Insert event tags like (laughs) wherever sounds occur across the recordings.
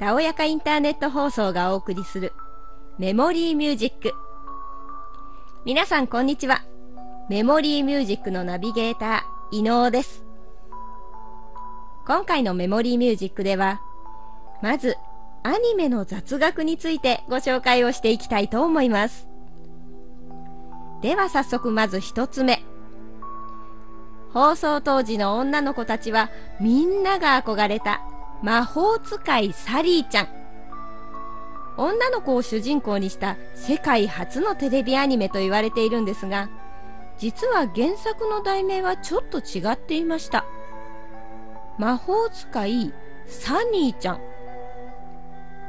たおやかインターネット放送がお送りするメモリーミュージック。皆さんこんにちは。メモリーミュージックのナビゲーター、伊能です。今回のメモリーミュージックでは、まず、アニメの雑学についてご紹介をしていきたいと思います。では早速まず一つ目。放送当時の女の子たちはみんなが憧れた魔法使いサリーちゃん。女の子を主人公にした世界初のテレビアニメと言われているんですが、実は原作の題名はちょっと違っていました。魔法使いサニーちゃん。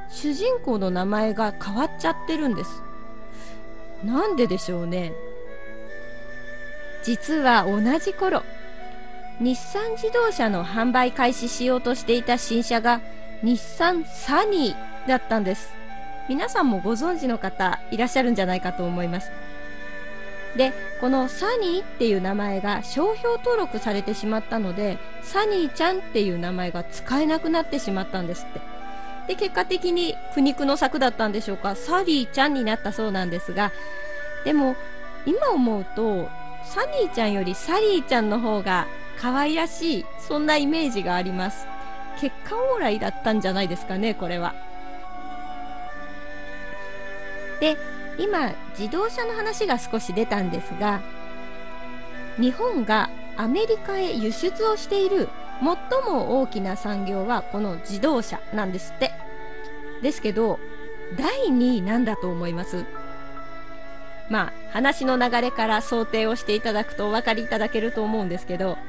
主人公の名前が変わっちゃってるんです。なんででしょうね。実は同じ頃、日産自動車の販売開始しようとしていた新車が日産サニーだったんです。皆さんもご存知の方いらっしゃるんじゃないかと思います。で、このサニーっていう名前が商標登録されてしまったので、サニーちゃんっていう名前が使えなくなってしまったんですって。で、結果的に苦肉の策だったんでしょうか、サリーちゃんになったそうなんですが、でも、今思うと、サニーちゃんよりサリーちゃんの方が可愛らしい、そんなイメージがあります。結果オーライだったんじゃないですかね、これは。で、今、自動車の話が少し出たんですが、日本がアメリカへ輸出をしている最も大きな産業はこの自動車なんですって。ですけど、第2位なんだと思います？まあ、話の流れから想定をしていただくとお分かりいただけると思うんですけど、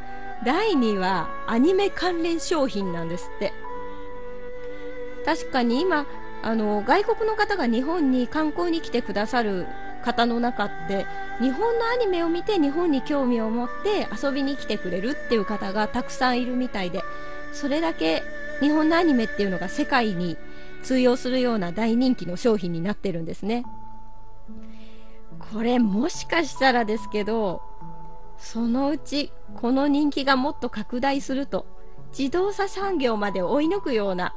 第2はアニメ関連商品なんですって。確かに今、あの、外国の方が日本に観光に来てくださる方の中って、日本のアニメを見て日本に興味を持って遊びに来てくれるっていう方がたくさんいるみたいで、それだけ日本のアニメっていうのが世界に通用するような大人気の商品になってるんですね。これもしかしたらですけど、そのうちこの人気がもっと拡大すると自動車産業まで追い抜くような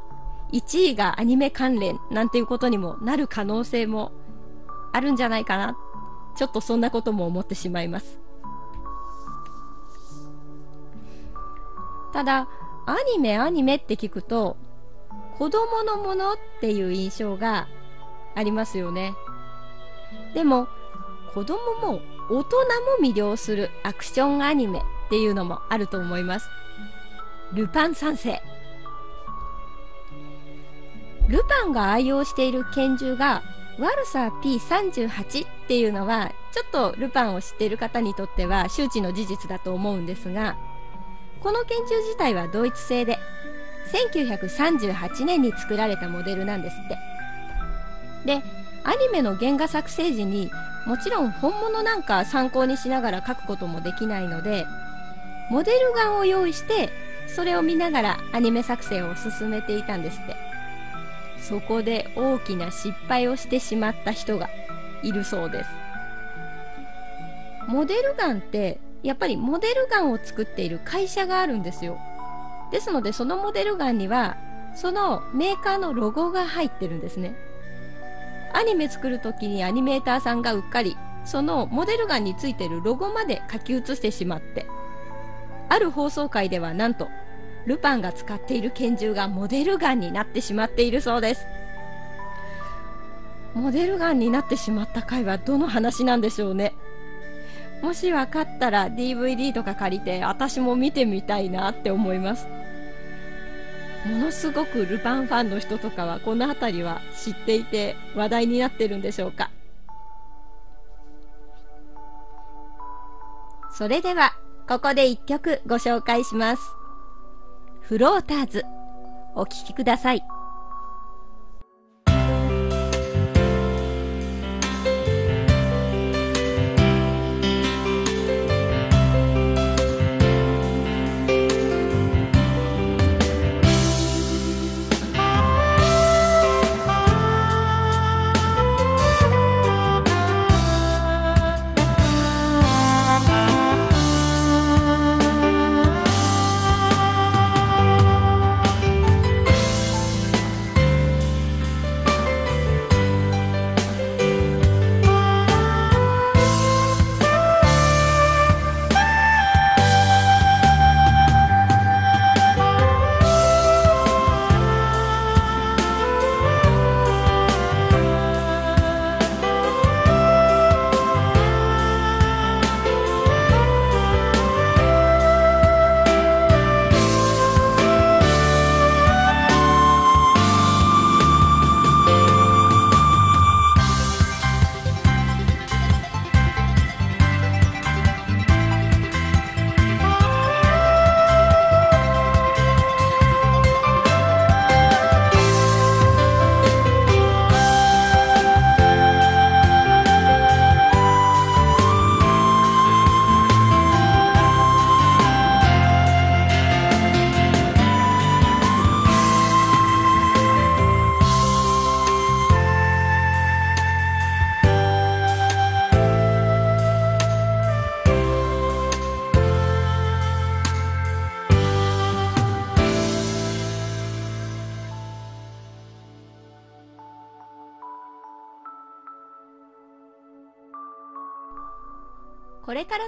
1位がアニメ関連なんていうことにもなる可能性もあるんじゃないかな。ちょっとそんなことも思ってしまいます。ただアニメアニメって聞くと子供のものっていう印象がありますよね。でも子供も大人も魅了するアクションアニメっていうのもあると思います。ルパン三世。ルパンが愛用している拳銃がワルサー P38 っていうのはちょっとルパンを知っている方にとっては周知の事実だと思うんですがこの拳銃自体はドイツ製で1938年に作られたモデルなんですってでアニメの原画作成時にもちろん本物なんか参考にしながら描くこともできないのでモデルガンを用意してそれを見ながらアニメ作成を進めていたんですって。そこで大きな失敗をしてしまった人がいるそうです。モデルガンってやっぱりモデルガンを作っている会社があるんですよ。ですのでそのモデルガンにはそのメーカーのロゴが入ってるんですね。アニメ作る時にアニメーターさんがうっかりそのモデルガンについてるロゴまで書き写してしまってある放送回ではなんとルパンが使っている拳銃がモデルガンになってしまっているそうです。モデルガンになってしまった回はどの話なんでしょうね。もし分かったら DVD とか借りて私も見てみたいなって思います。ものすごくルパンファンの人とかはこの辺りは知っていて話題になってるんでしょうか？それではここで一曲ご紹介します。フローターズお聴きください。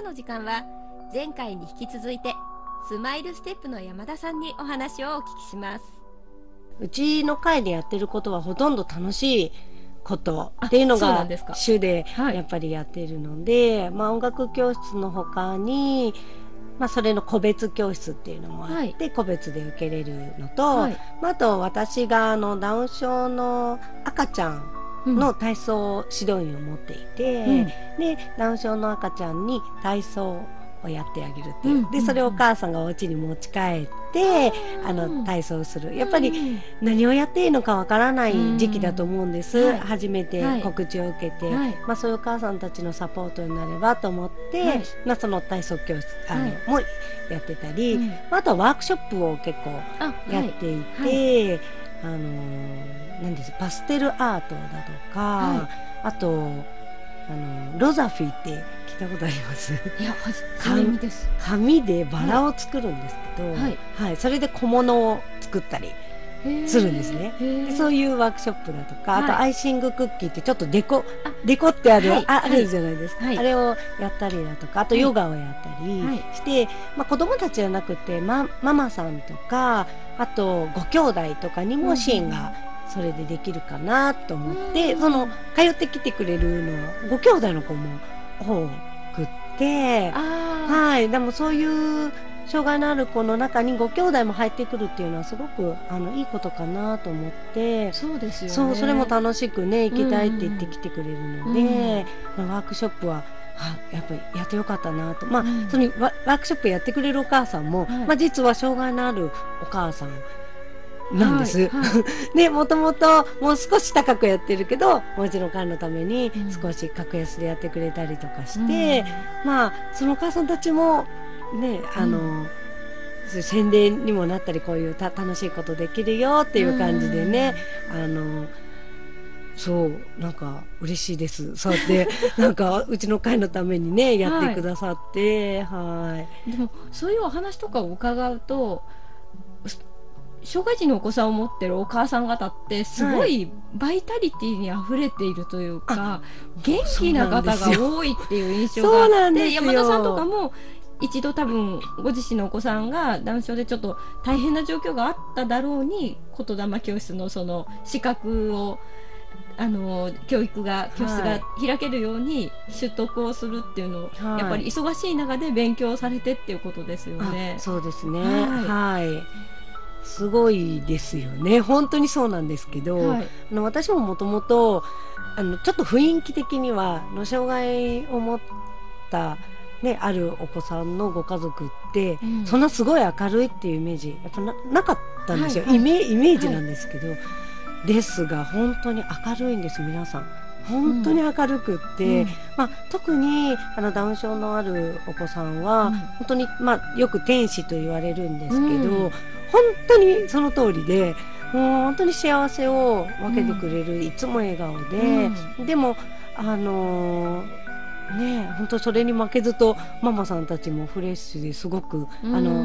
の時間は前回に引き続いてスマイルステップの山田さんにお話をお聞きします。うちの会でやってることはほとんど楽しいことっていうのが主ではい。やっぱりやっているので、まあ、音楽教室の他に、まあ、それの個別教室っていうのもあって、個別で受けれるのと、はい。まあ、あと私があのダウン症の赤ちゃんの体操指導員を持っていて、うん。でダウン症の赤ちゃんに体操をやってあげるっていう、うん。でそれをお母さんがお家に持ち帰って、あの体操する。やっぱり何をやっていいのかわからない時期だと思うんです、うんはい。初めてはい。告知を受けて、はい。まあ、そういうお母さんたちのサポートになればと思って、はい。まあ、その体操教室あの、はい。もやってたり、うん。まああとはワークショップを結構あやっていて、あのーなんですパステルアートだとか、はあとあのロザフィーって聞いたことあります？いや初め見です。紙でバラを作るんですけど、はい。はいそれで小物を作ったりするんですね。でそういうワークショップだとか、はい。あとアイシングクッキーってちょっとデコあデコってある、はい。あるじゃないですか、はい。あれをやったりだとかあとはいヨガをやったりはい。して、まあ、子供たちじゃなくて、ま、ママさんとかあとご兄弟とかにも支援がそれでできるかなと思って、うん。その通ってきてくれるのはご兄弟の子も多くって。あはい、でもそういう障害のある子の中にご兄弟も入ってくるっていうのはすごくあのいいことかなと思って。あ、そうですよね。そうそれも楽しくね行きたいって言ってきてくれるので、まあワークショップはあやっぱりやってよかったなと、まあうん。そのワワークショップやってくれるお母さんも、はい。まあ、実は障害のあるお母さんなんです。はいはい。(laughs) でもともともう少し高くやってるけどもうちの会のためにうん。少し格安でやってくれたりとかして、まあそのお母さんたちもねあの、そういう宣伝にもなったりこういうた楽しいことできるよっていう感じでね、あのそうなんか嬉しいです。そうやって (laughs) なんかうちの会のためにねやってくださってはい。でもそういうお話とかを伺うとす障害児のお子さんを持ってるお母さん方ってすごいバイタリティに溢れているというか、元気な方が多いっていう印象があって (laughs) なんですよ。山田さんとかも一度多分ご自身のお子さんがダウン症でちょっと大変な状況があっただろうに言霊教室のその資格をあの教育が教室が開けるように取得をするっていうのを、はい。やっぱり忙しい中で勉強されてっていうことですよね。あ。そうですね。ははい、すごいですよね。本当にそうなんですけど、はい。あの私ももともとあのちょっと雰囲気的にはの障害を持った、ね、あるお子さんのご家族って、うん。そんなすごい明るいっていうイメージやっぱななかったんですよ、はいはい。イメイメージなんですけど、ですが本当に明るいんです皆さん。本当に明るくって、うん。まあ、特にあのダウン症のあるお子さんは、うん。本当に、まあ、よく天使と言われるんですけど、うん。本当にその通りでもう本当に幸せを分けてくれる、いつも笑顔で、でもあのーね本当それに負けずとママさんたちもフレッシュですごく、あの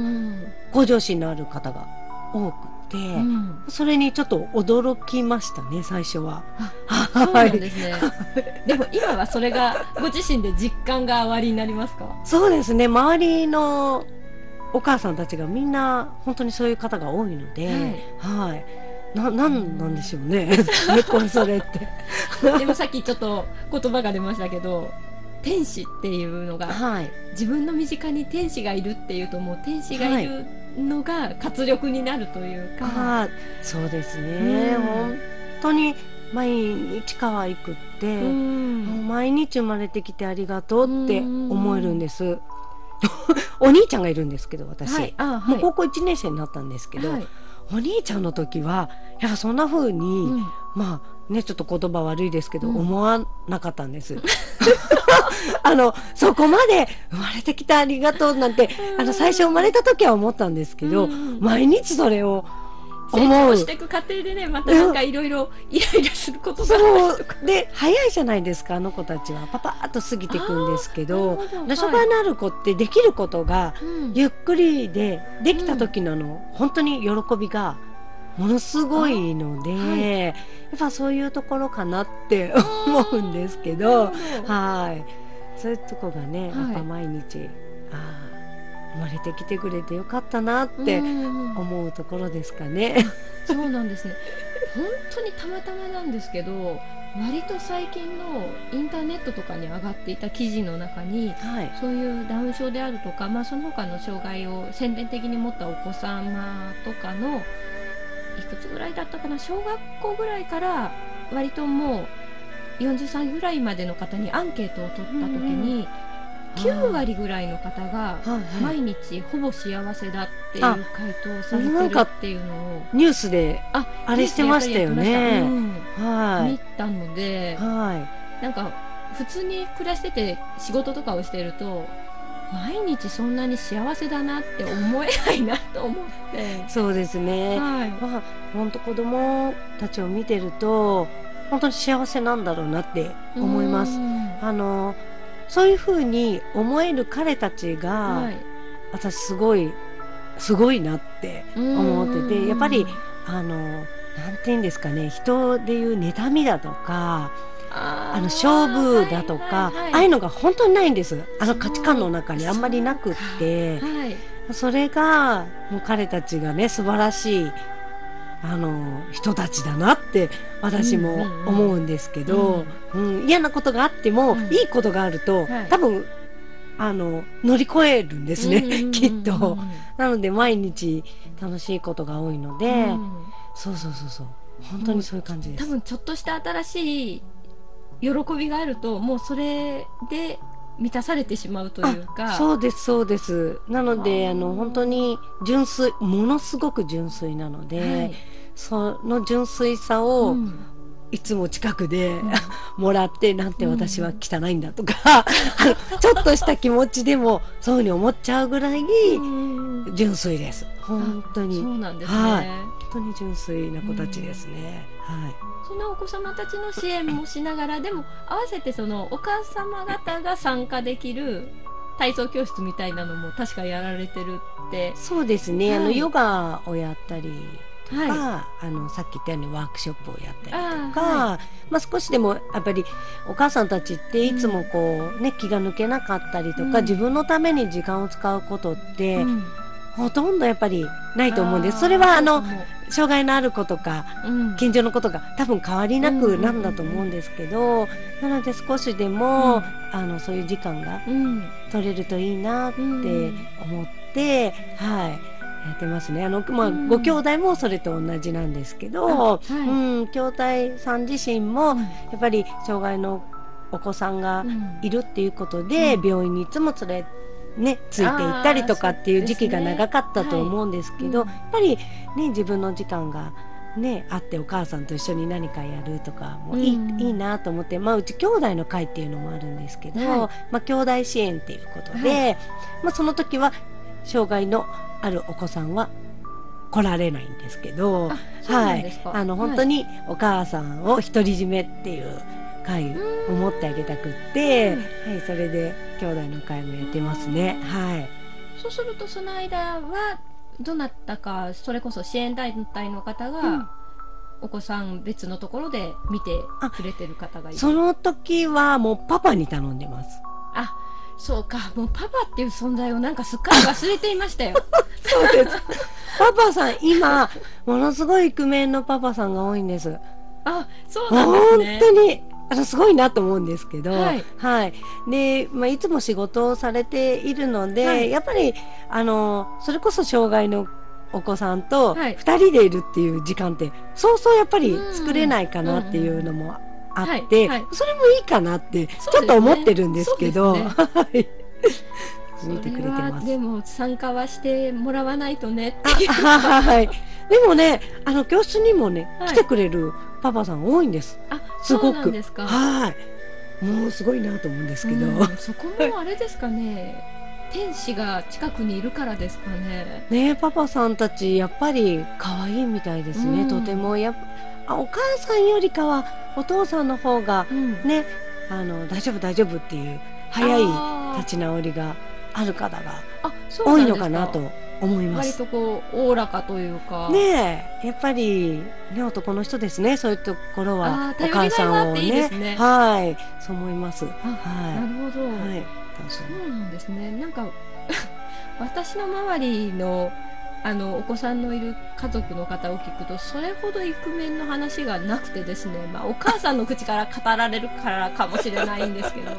向上心のある方が多くて、うんそれにちょっと驚きましたね最初は。(laughs) そうなんですね。(laughs) でも今はそれがご自身で実感がおありになりますか？そうですね周りのお母さんたちがみんな本当にそういう方が多いので、はい、ななんなんでしょうね (laughs) ねこれそれって。でもさっきちょっと言葉が出ましたけど、天使っていうのがはい、自分の身近に天使がいるっていうともう天使がいるのが活力になるというか。あーそうですね、うん。本当に毎日可愛くって、うん。もう毎日生まれてきてありがとうって思えるんです。(laughs) お兄ちゃんがいるんですけど私、はい、あ、もはい。う高校1年生になったんですけど、はい。お兄ちゃんの時はやっぱそんな風に、うん。まあねちょっと言葉悪いですけど、うん。思わなかったんです。(laughs) あのそこまで生まれてきてありがとうなんてあの最初生まれた時は思ったんですけど、うん。毎日それを成思う。長していく過程でね、またなんかいろいろイライラすることがあそったりで早いじゃないですかあの子たちは。パパッと過ぎていくんですけどあーなるほど障害のある子ってできることがうん。ゆっくりでできた時のあの、本当に喜びがものすごいので、あはい。やっぱそういうところかなって思うんですけどはい。そういうとこがね、はい。やっぱ毎日ああ生まれてきてくれてよかったなってうん。思うところですかね。(laughs) そうなんですね。本当にたまたまなんですけど割と最近のインターネットとかに上がっていた記事の中にはい、そういうダウン症であるとか、まあ、その他の障害を先天的に持ったお子様とかのいくつぐらいだったかな？小学校ぐらいから割ともう40歳ぐらいまでの方にアンケートを取った時に9割ぐらいの方が毎日ほぼ幸せだっていう回答をされてるっていうのをニュースでああれしてましたよね。うん。は見たのでい。はなんか普通に暮らしてて仕事とかをしてると毎日そんなに幸せだなって思えないなと思って。い、そうですね。はい。まあ本当子供たちを見てると本当に幸せなんだろうなって思います。うん。あのそういうふうに思える彼たちが、はい。私すごいすごいなって思っててうん。やっぱりあのなんて言うんですかね人でいう妬みだとかああの勝負だとか、はいはいはいああいうのが本当にないんです。あの価値観の中にあんまりなくって。はい。それがもう彼たちがね素晴らしいあの人たちだなって私も思うんですけど、うん。嫌なことがあっても、うん。いいことがあると、はい。多分あの乗り越えるんですね、うんうんうんうん。きっと。なので毎日楽しいことが多いので、うん。そうそうそうそう。本当にそういう感じです。多分ちょっとした新しい喜びがあるともうそれで満たされてしまうというか。そうですそうです。なのであの本当に純粋ものすごく純粋なので、はい。その純粋さうをん。いつも近くで、うん。(laughs) もらってなんて私は汚いんだとか、あの (laughs) ちょっとした気持ちでもそういうふうに思っちゃうぐらいうん純粋です。本当に。そう本なんですね、はい。当に純粋な子たちですね、はい。そのお子様たちの支援もしながらでも合わせてそのお母様方が参加できる体操教室みたいなのも確かやられてるって。そうですね、あのはい。ヨガをやったりとか、はあのさっき言ったようにワークショップをやったりとかあーまあ、少しでもやっぱりお母さんたちっていつもこう、ね、気が抜けなかったりとか、うん。自分のために時間を使うことって、うんほとんどやっぱりないと思うんです。それはあの障害のある子とかうん。近所のことが多分変わりなくなんだと思うんですけど、なので少しでも、うん。あのそういう時間がうん。取れるといいなってうん。思って、はいやってますね。あの、まあうん。ご兄弟もそれと同じなんですけど、あはい。うん、兄弟さん自身もやっぱり障害のお子さんがうん。いるっていうことで、うん。病院にいつも連れね、ついて行ったりとかっていう時期が長かったと思うんですけど、はいうんやっぱり、ね、自分の時間が、ね、あってお母さんと一緒に何かやるとかもいい,、うん。いいなと思って、まあ、うち兄弟の会っていうのもあるんですけど、はい。まあ、兄弟支援っていうことで、まあ、その時は障害のあるお子さんは来られないんですけど。あそうなんですか、あの本当にお母さんを独り占めっていう会を持ってあげたくって、はい、それで兄弟の会もやってますね。はい。そうするとその間はどなたかそれこそ支援団体の方が、うんお子さん別のところで見てくれてる方がいるその時はもうパパに頼んでます。あそうかもうパパっていう存在をなんかすっかり忘れていましたよ (laughs) そうです。パパさん、今、ものすごいイクメンのパパさんが多いんです。あそうなんで本すね当に。あのすごいなと思うんですけど、はい。で、まあ、いつも仕事をされているので、はい。やっぱりあのそれこそ障害のお子さんとはい。2人でいるっていう時間って、そうそうやっぱりうん。作れないかなっていうのもあはい。って、はい。それもいいかなってちょっと思ってるんですけど、そうですはい。見てくれてます。はでも参加はしてもらわないとねはい。でもね、あの教室にもね、はい。来てくれるパパさん多いんです。あすごく。はい。もうすごいなと思うんですけど。うんそこもあれですかね。天使が近くにいるからですかね。ねパパさんたちやっぱり可愛いみたいですね、うん。とてもやあお母さんよりかはお父さんの方がうん。ねあの大丈夫大丈夫っていう早い立ち直りがある方が多いのかなと思いま割す。とこうおおらかというかねえ、やっぱり、ね、男の人ですね、そういうところはお母さんをねはい、そう思います。はあなるほど、い。はい。そうなんですねなんか (laughs) 私の周りのあのお子さんのいる家族の方を聞くとそれほどイクメンの話がなくてですね、まあ、お母さんの口から語られるからかもしれないんですけども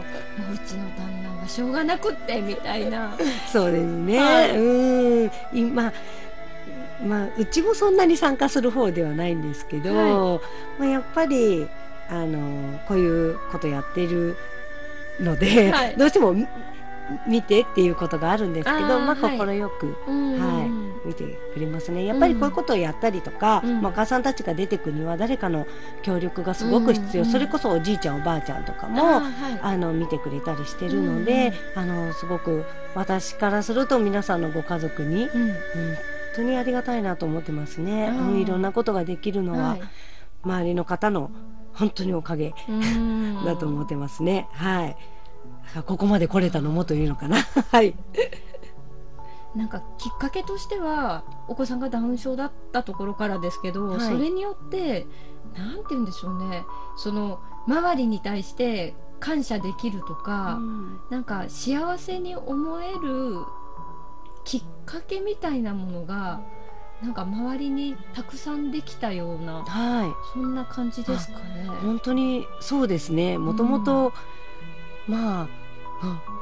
ううちの旦那はしょうがなくってみたいな (laughs) そうですね。はいうん。今、まあ、うちもそんなに参加する方ではないんですけど、まあ、やっぱり、あの、こういうことやってるので、はい。どうしてもみ見てっていうことがあるんですけど、まあ、快く、うんは見てくれますね。やっぱりこういうことをやったりとか、うんまあ、お母さんたちが出てくには誰かの協力がすごく必要。うんそれこそおじいちゃんおばあちゃんとかも、あーはいあの見てくれたりしてるので、あのすごく私からすると皆さんのご家族に、うん本当にありがたいなと思ってますね。うんいろんなことができるのは、はい周りの方の本当におかげうん (laughs) だと思ってますね。はい。ここまで来れたのもというのかな。(laughs) はい。なんかきっかけとしてはお子さんがダウン症だったところからですけど、はいそれによってなんて言うんでしょうねその周りに対して感謝できるとか、なんか幸せに思えるきっかけみたいなものがなんか周りにたくさんできたようなはい。そんな感じですかね。本当にそうですね。もともと、まあ、あ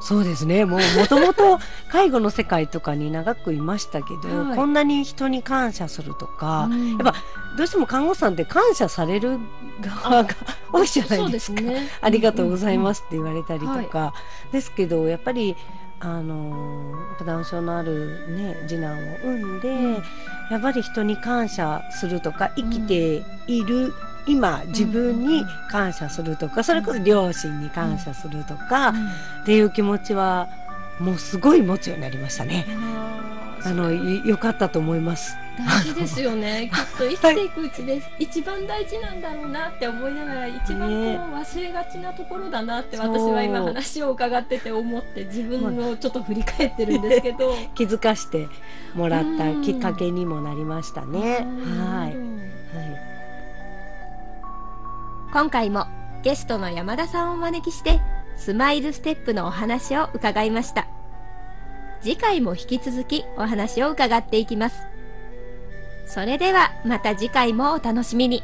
そうですね。もう、もともと介護の世界とかに長くいましたけど、はいこんなに人に感謝するとか、うんやっぱどうしても看護師さんって感謝される側が多いじゃないですか。ね。ありがとうございす。ますって言われたりとか、ですけどやっぱりあのダウン症のあるね次男を産んで、うんやっぱり人に感謝するとか生きている、今自分に感謝するとか、それこそ両親に感謝するとか、うんっていう気持ちはもうすごい持つようになりましたね。あのい良かったと思います。大事ですよね (laughs) きっと生きていくうちで一番大事なんだろうなって思いながら一番こうね忘れがちなところだなって私は今話を伺ってて思って自分をちょっと振り返ってるんですけど気づかしてもらったきっかけにもなりましたね。はい。はい。今回もゲストの山田さんをお招きしてスマイルステップのお話を伺いました。次回も引き続きお話を伺っていきます。それではまた次回もお楽しみに。